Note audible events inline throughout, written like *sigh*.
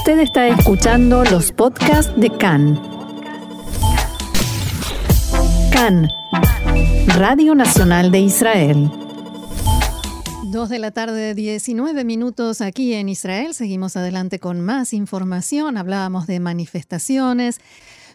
Usted está escuchando los podcasts de CAN. CAN, Radio Nacional de Israel. Dos de la tarde, 19 minutos aquí en Israel. Seguimos adelante con más información. Hablábamos de manifestaciones.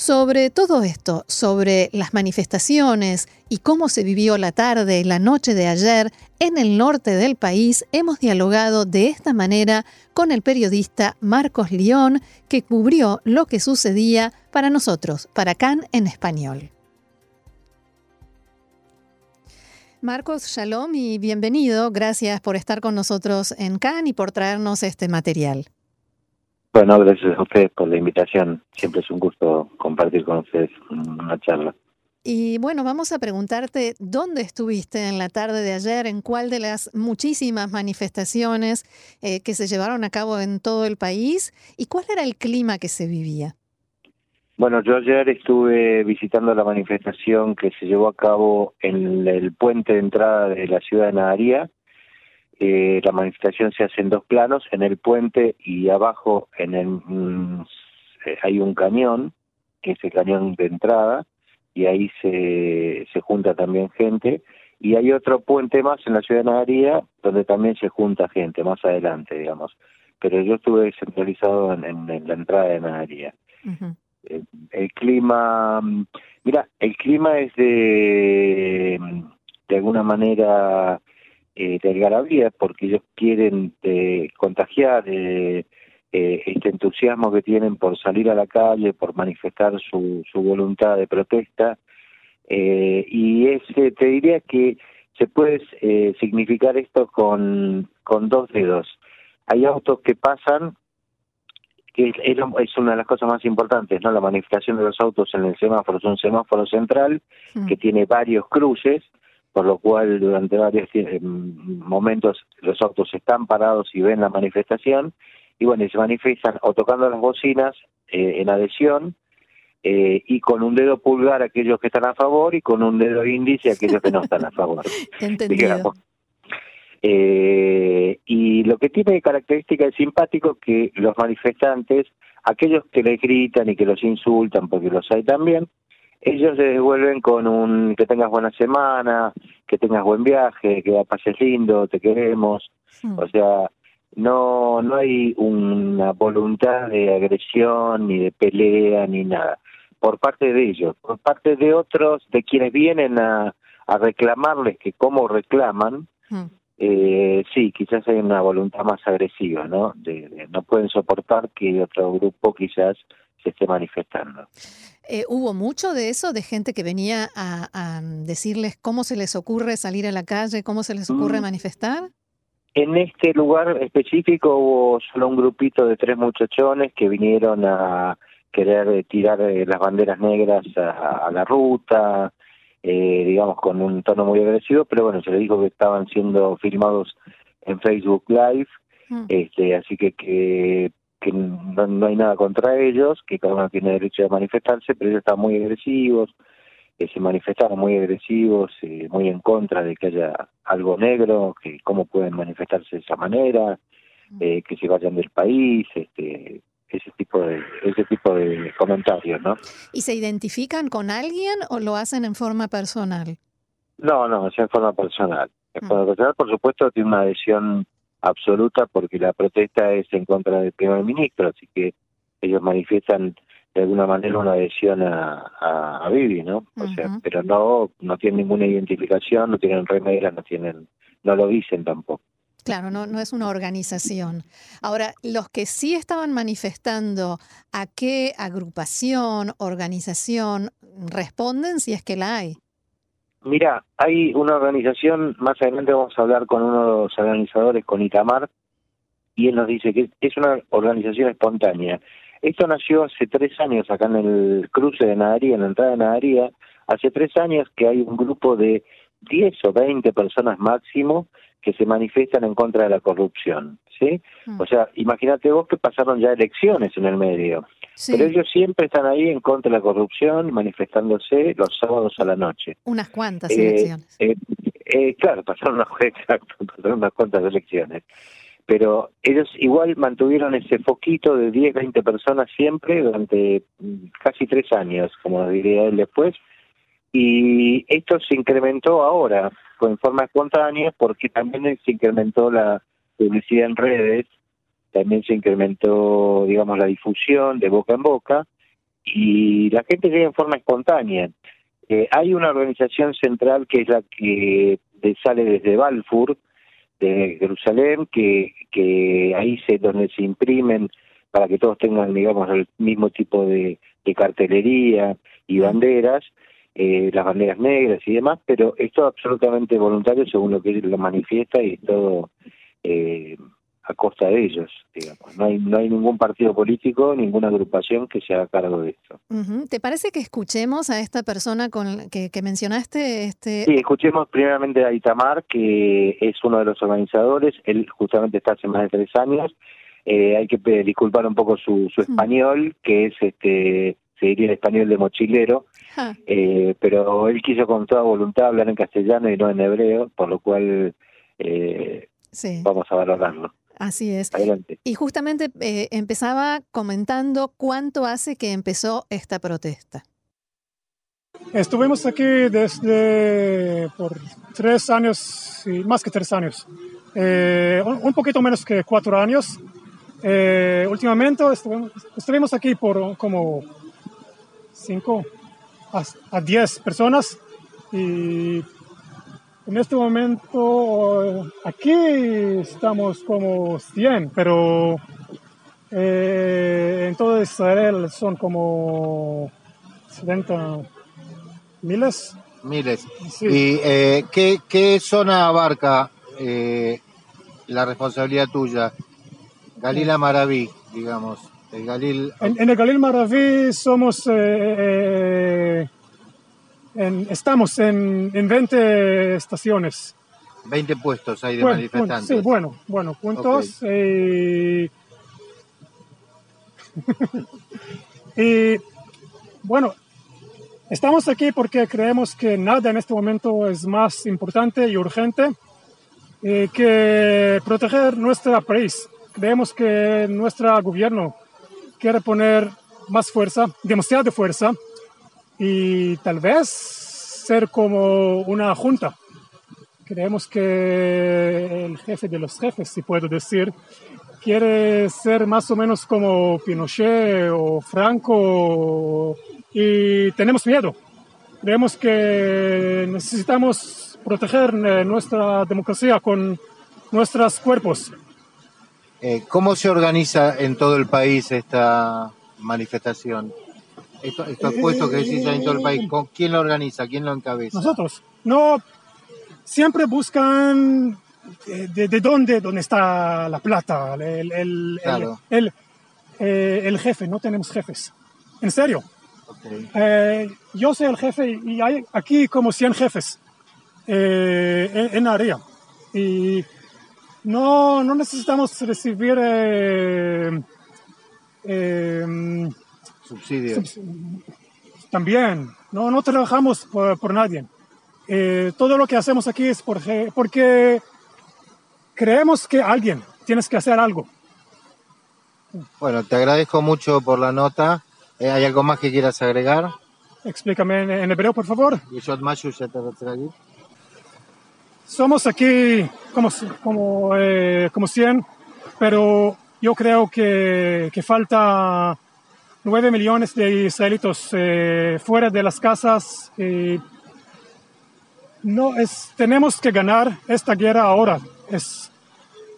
Sobre todo esto, sobre las manifestaciones y cómo se vivió la tarde y la noche de ayer en el norte del país, hemos dialogado de esta manera con el periodista Marcos León, que cubrió lo que sucedía para nosotros, para CAN en español. Marcos, shalom y bienvenido. Gracias por estar con nosotros en CAN y por traernos este material. Bueno, gracias a ustedes por la invitación. Siempre es un gusto compartir con ustedes una charla. Y bueno, vamos a preguntarte dónde estuviste en la tarde de ayer, en cuál de las muchísimas manifestaciones eh, que se llevaron a cabo en todo el país y cuál era el clima que se vivía. Bueno, yo ayer estuve visitando la manifestación que se llevó a cabo en el puente de entrada de la ciudad de Nadaría, eh, la manifestación se hace en dos planos, en el puente y abajo en el, mm, hay un cañón, que es el cañón de entrada, y ahí se, se junta también gente. Y hay otro puente más en la ciudad de Nagaría, donde también se junta gente, más adelante, digamos. Pero yo estuve centralizado en, la entrada de Nagaría. el, clima, mm, mira, el clima es de, de alguna manera eh, de algarabía porque ellos quieren eh, contagiar eh, eh, este entusiasmo que tienen por salir a la calle, por manifestar su, su voluntad de protesta. Eh, y ese, te diría que se puede eh, significar esto con, con dos dedos. Hay autos que pasan, que es, es, una de las cosas más importantes, ¿no? La manifestación de los autos en el semáforo es un semáforo central mm. que tiene varios cruces por lo cual durante varios eh, momentos los autos están parados y ven la manifestación, y bueno, y se manifiestan o tocando las bocinas eh, en adhesión, eh, y con un dedo pulgar aquellos que están a favor y con un dedo índice aquellos que no están a favor. *laughs* Entendido. y lo que tiene de característica es simpático que los manifestantes, aquellos que les gritan y que los insultan, porque los hay también, ellos se devuelven con un que tengas buena semana, que tengas buen viaje, que pases lindo, te queremos. Hmm. O sea, no no hay una voluntad de agresión ni de pelea ni nada por parte de ellos, por parte de otros, de quienes vienen a, a reclamarles que cómo reclaman, hmm. eh, sí, quizás hay una voluntad más agresiva, ¿no? de, no pueden soportar que otro grupo quizás se esté manifestando. Eh, ¿Hubo mucho de eso, de gente que venía a, decirles cómo se les ocurre salir a la calle, cómo se les ocurre mm. manifestar? En este lugar específico hubo solo un grupito de tres muchachones que vinieron a querer eh, tirar eh, las banderas negras a, la ruta, digamos con un tono muy agresivo, pero bueno, se les dijo que estaban siendo filmados en Facebook Live, mm. este, así que, que que no, hay nada contra ellos, que cada uno tiene derecho a manifestarse, pero ellos están muy agresivos, eh, se manifestaron muy agresivos, eh, muy en contra de que haya algo negro, que cómo pueden manifestarse de esa manera, eh, que se vayan del país, este, ese tipo de ese tipo de comentarios, ¿no? ¿Y se identifican con alguien o lo hacen en forma personal? No, no, es en forma personal. En forma personal, por supuesto, tiene una adhesión absoluta porque la protesta es en contra del primer ministro, así que ellos manifiestan de alguna manera una adhesión a, a, Bibi, ¿no? O sea, pero no no tienen ninguna identificación, no tienen remeras, no tienen no lo dicen tampoco. Claro, no, no es una organización. Ahora, los que sí estaban manifestando, ¿a qué agrupación, organización responden si es que la hay? Mira, hay una organización, más adelante vamos a hablar con uno de los organizadores, con Itamar, y él nos dice que es una organización espontánea. Esto nació hace tres años acá en el cruce de Nadaría, en la entrada de Nadaría, hace tres años que hay un grupo de 10 o 20 personas máximo que se manifiestan en contra de la corrupción, ¿sí? Mm. O sea, imagínate vos que pasaron ya elecciones en el medio. Pero ellos siempre están ahí en contra de la corrupción, manifestándose los sábados a la noche. Unas cuantas elecciones. Eh, eh, claro, pasaron unas, *laughs* exacto, pasaron unas cuantas elecciones. pero ellos igual mantuvieron ese foquito de 10, 20 personas siempre durante mm, casi tres años, como diría él después, y esto se incrementó ahora, en forma espontánea, porque también se incrementó la publicidad en redes, también se incrementó, digamos, la difusión de boca en boca, y la gente llega en forma espontánea. Eh, hay una organización central que es la que sale desde Balfour, de Jerusalén, que, que ahí es donde se imprimen para que todos tengan, digamos, el mismo tipo de, cartelería y banderas, eh, las banderas negras y demás, pero es todo absolutamente voluntario según lo que lo manifiesta y todo eh, a costa de ellos, digamos. No hay, no hay ningún partido político, ninguna agrupación que se haga cargo de esto. ¿Te parece que escuchemos a esta persona con que, mencionaste? Este... Sí, escuchemos primeramente a Itamar, que es uno de los organizadores. Él justamente está hace más de tres años. Eh, hay que disculpar un poco su, su español, que es este se diría el español de mochilero, eh, pero él quiso con toda voluntad hablar en castellano y no en hebreo, por lo cual eh, vamos a valorarlo. Así es. Y justamente eh, empezaba comentando cuánto hace que empezó esta protesta. Estuvimos aquí desde por tres años, y más que tres años, eh, un, poquito menos que cuatro años. Eh, últimamente estuvimos, aquí por como cinco a, a diez personas y en este momento aquí estamos como 100, pero eh, en todo Israel son como 70 miles. Miles. ¿Y eh, ¿qué, zona abarca eh, la responsabilidad tuya? Galil Maraví, digamos. El Galil... En, el Galil Maraví somos estamos en, en 20 estaciones. 20 puestos hay de manifestantes. sí, bueno, bueno, puntos. Eh, *laughs* y bueno, estamos aquí porque creemos que nada en este momento es más importante y urgente eh, que proteger nuestro país. Creemos que nuestro gobierno quiere poner más fuerza, demasiada fuerza, y tal vez ser como una junta. Creemos que el jefe de los jefes, si puedo decir, quiere ser más o menos como Pinochet o Franco y tenemos miedo. Creemos que necesitamos proteger eh, nuestra democracia con nuestros cuerpos. Eh, ¿Cómo se organiza en todo el país esta manifestación? Estos, puestos que decís en todo el país, ¿quién lo organiza? ¿Quién lo encabeza? Nosotros. No, siempre buscan eh, de, dónde, dónde está la plata, el, el, el, eh, el, jefe, no tenemos jefes. En serio. Eh, yo soy el jefe y hay aquí como 100 jefes en, en área. Y no, no necesitamos recibir Subsidios. También, no, no trabajamos por, nadie. Eh, todo lo que hacemos aquí es porque, porque creemos que alguien tienes que hacer algo. Bueno, te agradezco mucho por la nota. Eh, ¿Hay algo más que quieras agregar? Explícame en, hebreo, por favor. Somos aquí como, como, eh, como 100, pero yo creo que, que falta 9 millones de israelitos eh, fuera de las casas. no es, tenemos que ganar esta guerra ahora. Es,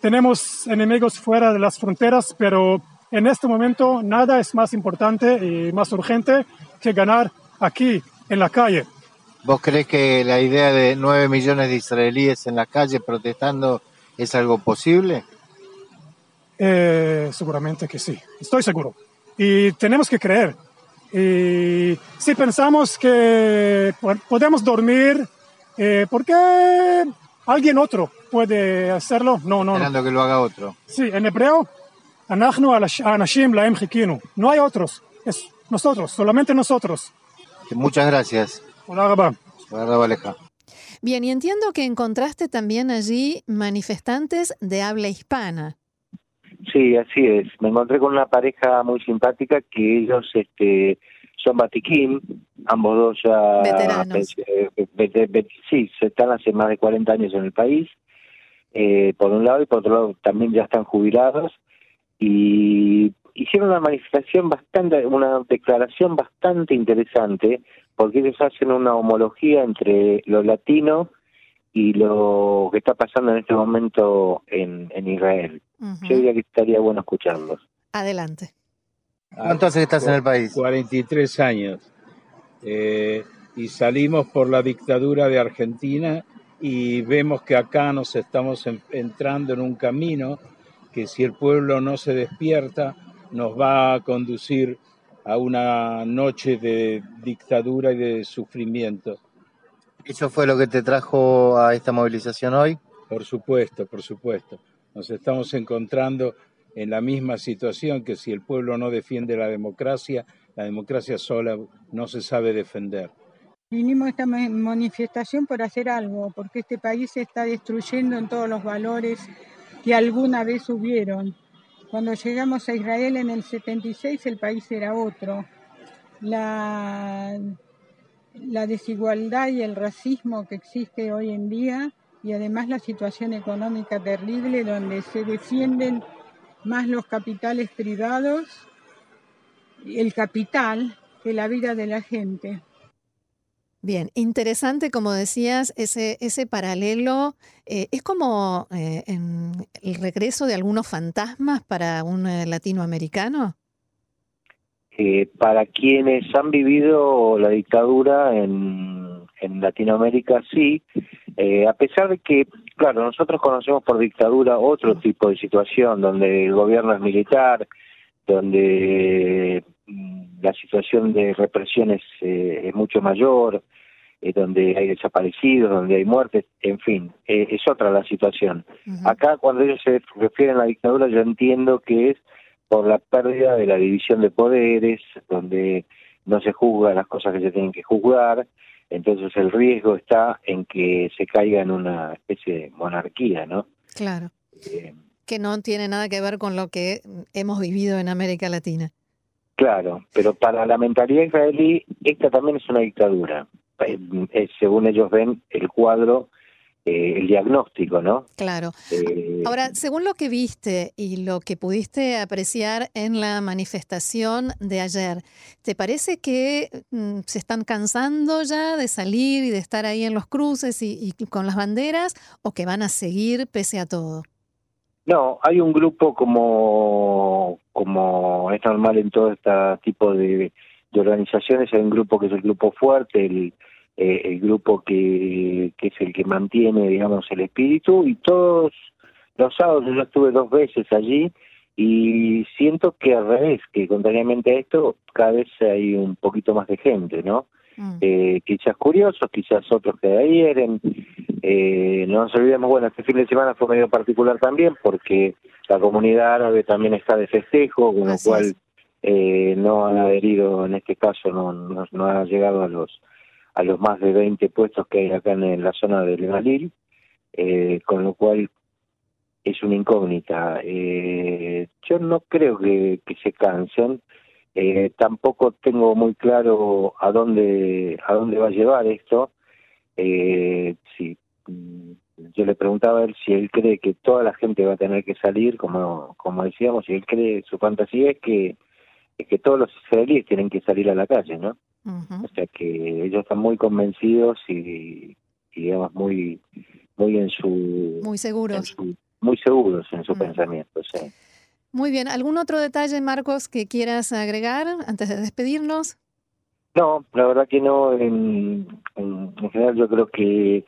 tenemos enemigos fuera de las fronteras, pero en este momento nada es más importante y más urgente que ganar aquí, en la calle. ¿Vos crees que la idea de 9 millones de israelíes en la calle protestando es algo posible? Eh, seguramente que sí, estoy seguro y tenemos que creer. Y si pensamos que podemos dormir, eh, ¿por qué alguien otro puede hacerlo? No, no, Esperando que lo haga otro. Sí, en hebreo, no hay otros, es nosotros, solamente nosotros. Muchas gracias. Hola, Bien, y entiendo que encontraste también allí manifestantes de habla hispana. Sí, así es. Me encontré con una pareja muy simpática que ellos este, son Batiquín, ambos dos ya... Veteranos. Eh, sí, están hace más de 40 años en el país, eh, por un lado, y por otro lado también ya están jubilados, y hicieron una manifestación bastante, una declaración bastante interesante, porque ellos hacen una homología entre lo latino y lo que está pasando en este momento en, en Israel. Yo diría que estaría bueno escucharlos. Adelante. ¿Cuánto hace que estás en el país? 43 años. Eh, y salimos por la dictadura de Argentina y vemos que acá nos estamos entrando en un camino que si el pueblo no se despierta nos va a conducir a una noche de dictadura y de sufrimiento. ¿Eso fue lo que te trajo a esta movilización hoy? Por supuesto, por supuesto. Nos estamos encontrando en la misma situación que si el pueblo no defiende la democracia, la democracia sola no se sabe defender. Vinimos a esta manifestación por hacer algo, porque este país se está destruyendo en todos los valores que alguna vez hubieron. Cuando llegamos a Israel en el 76 el país era otro. La, la desigualdad y el racismo que existe hoy en día y además la situación económica terrible donde se defienden más los capitales privados, el capital, que la vida de la gente. Bien, interesante, como decías, ese, ese paralelo. Eh, es como eh, el regreso de algunos fantasmas para un eh, latinoamericano. Para quienes han vivido la dictadura en, en Latinoamérica, sí, a pesar de que Claro, nosotros conocemos por dictadura otro tipo de situación, donde el gobierno es militar, donde mm, la situación de represión es, eh, mucho mayor, eh, donde hay desaparecidos, donde hay muertes, en fin, eh, es otra la situación. Acá, cuando ellos se refieren a la dictadura, yo entiendo que es por la pérdida de la división de poderes, donde no se juzgan las cosas que se tienen que juzgar, entonces el riesgo está en que se caiga en una especie de monarquía, ¿no? Claro. Eh, que no tiene nada que ver con lo que hemos vivido en América Latina. Claro, pero para la mentalidad israelí esta también es una dictadura. Eh, según ellos ven el cuadro eh, el diagnóstico, ¿no? Claro. Eh, Ahora, según lo que viste y lo que pudiste apreciar en la manifestación de ayer, ¿te parece que mm, se están cansando ya de salir y de estar ahí en los cruces y, con las banderas o que van a seguir pese a todo? No, hay un grupo como, como es normal en todo este tipo de, de organizaciones, hay un grupo que es el grupo fuerte, el eh, el grupo que, que es el que mantiene, digamos, el espíritu y todos los sábados yo estuve dos veces allí y siento que al revés, que contrariamente a esto, cada vez hay un poquito más de gente, ¿no? Mm. Eh, quizás curiosos, quizás otros que adhieren. Eh, no nos olvidemos, bueno, este fin de semana fue medio particular también porque la comunidad árabe también está de festejo, con lo cual eh, no han adherido, en este caso, no, no, no ha llegado a los a los más de 20 puestos que hay acá en, la zona del Galil, eh, con lo cual es una incógnita. Eh, yo no creo que, se cansen, eh, tampoco tengo muy claro a dónde a dónde va a llevar esto. si mm, yo le preguntaba a él si él cree que toda la gente va a tener que salir, como como decíamos, si él cree su fantasía es que es que todos los israelíes tienen que salir a la calle, ¿no? O sea que ellos están muy convencidos y, digamos muy muy en su muy seguros muy seguros en su pensamiento. Sí. Muy bien. ¿Algún otro detalle, Marcos, que quieras agregar antes de despedirnos? No, la verdad que no. En, general yo creo que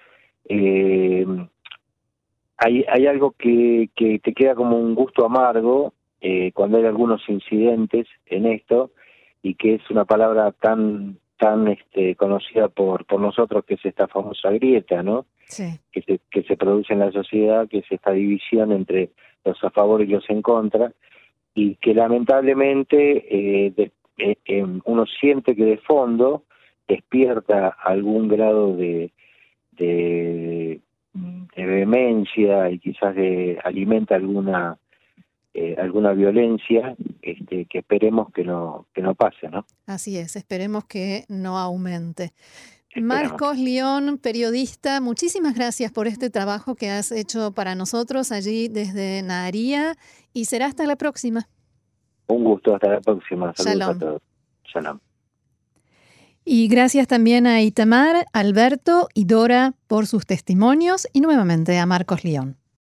eh, hay, hay algo que, que te queda como un gusto amargo eh, cuando hay algunos incidentes en esto y que es una palabra tan tan este, conocida por por nosotros que es esta famosa grieta, ¿no? Sí. Que se que se produce en la sociedad, que es esta división entre los a favor y los en contra y que lamentablemente eh, eh em, uno siente que de fondo despierta algún grado de, de, de vehemencia y quizás de alimenta alguna eh, alguna violencia este, que esperemos que no, que no pase, ¿no? Así es, esperemos que no aumente. Marcos León, periodista, muchísimas gracias por este trabajo que has hecho para nosotros allí desde Naharía y será hasta la próxima. Un gusto, hasta la próxima. Saludos a todos. Shalom. Y gracias también a Itamar, Alberto y Dora por sus testimonios y nuevamente a Marcos León.